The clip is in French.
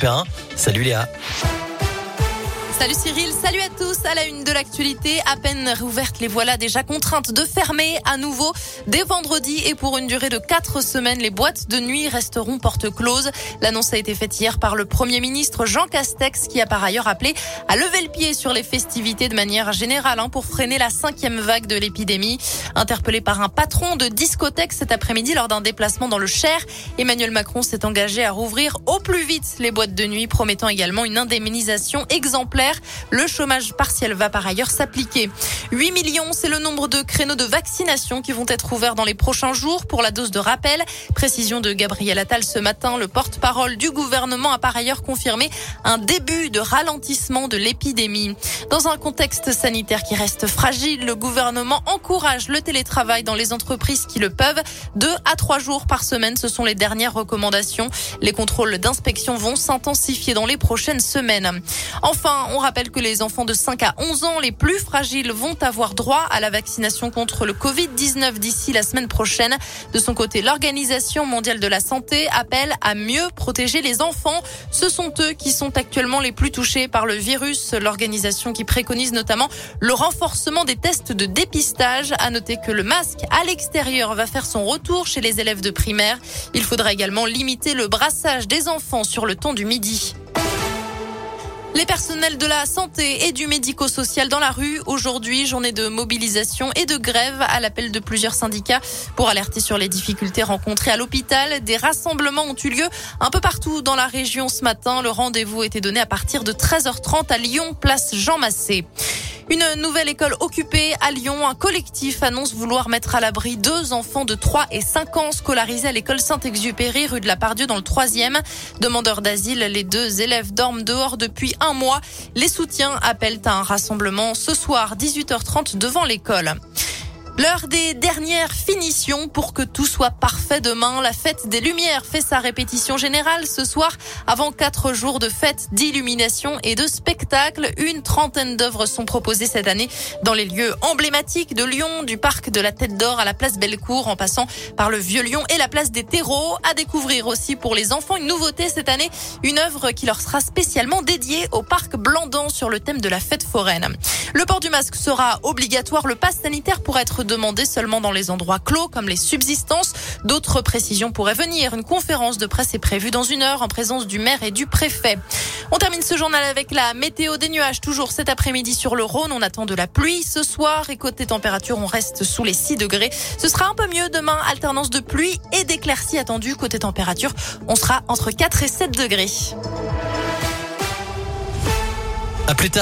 Super 1. Salut Léa. Salut Cyril, salut à tous. À la une de l'actualité, à peine réouvertes, les voilà déjà contraintes de fermer à nouveau dès vendredi et pour une durée de quatre semaines. Les boîtes de nuit resteront porte closes. L'annonce a été faite hier par le Premier ministre Jean Castex qui a par ailleurs appelé à lever le pied sur les festivités de manière générale hein, pour freiner la cinquième vague de l'épidémie. Interpellé par un patron de discothèque cet après-midi lors d'un déplacement dans le Cher, Emmanuel Macron s'est engagé à rouvrir au plus vite les boîtes de nuit, promettant également une indemnisation exemplaire le chômage partiel va par ailleurs s'appliquer. 8 millions, c'est le nombre de créneaux de vaccination qui vont être ouverts dans les prochains jours pour la dose de rappel. Précision de Gabriel Attal ce matin, le porte-parole du gouvernement a par ailleurs confirmé un début de ralentissement de l'épidémie. Dans un contexte sanitaire qui reste fragile, le gouvernement encourage le télétravail dans les entreprises qui le peuvent. Deux à trois jours par semaine, ce sont les dernières recommandations. Les contrôles d'inspection vont s'intensifier dans les prochaines semaines. Enfin, rappelle que les enfants de 5 à 11 ans les plus fragiles vont avoir droit à la vaccination contre le Covid-19 d'ici la semaine prochaine. De son côté, l'Organisation mondiale de la santé appelle à mieux protéger les enfants. Ce sont eux qui sont actuellement les plus touchés par le virus. L'organisation qui préconise notamment le renforcement des tests de dépistage. À noter que le masque à l'extérieur va faire son retour chez les élèves de primaire. Il faudra également limiter le brassage des enfants sur le temps du midi. Les personnels de la santé et du médico-social dans la rue aujourd'hui, journée de mobilisation et de grève à l'appel de plusieurs syndicats pour alerter sur les difficultés rencontrées à l'hôpital. Des rassemblements ont eu lieu un peu partout dans la région ce matin. Le rendez-vous était donné à partir de 13h30 à Lyon, place Jean Massé. Une nouvelle école occupée à Lyon. Un collectif annonce vouloir mettre à l'abri deux enfants de 3 et 5 ans scolarisés à l'école Saint-Exupéry, rue de la Pardieu, dans le troisième. Demandeurs d'asile, les deux élèves dorment dehors depuis un mois. Les soutiens appellent à un rassemblement ce soir, 18h30, devant l'école. L'heure des dernières finitions pour que tout soit parfait demain. La fête des Lumières fait sa répétition générale ce soir avant quatre jours de fête, d'illumination et de spectacle. Une trentaine d'œuvres sont proposées cette année dans les lieux emblématiques de Lyon, du parc de la Tête d'Or à la place Bellecour en passant par le Vieux Lyon et la place des Terreaux. À découvrir aussi pour les enfants une nouveauté cette année, une œuvre qui leur sera spécialement dédiée au parc Blandan sur le thème de la fête foraine. Le port du masque sera obligatoire. Le pass sanitaire pourra être demandé seulement dans les endroits clos comme les subsistances. D'autres précisions pourraient venir. Une conférence de presse est prévue dans une heure en présence du maire et du préfet. On termine ce journal avec la météo des nuages. Toujours cet après-midi sur le Rhône, on attend de la pluie ce soir et côté température, on reste sous les 6 degrés. Ce sera un peu mieux demain, alternance de pluie et d'éclaircies attendues. Côté température, on sera entre 4 et 7 degrés. À plus tard.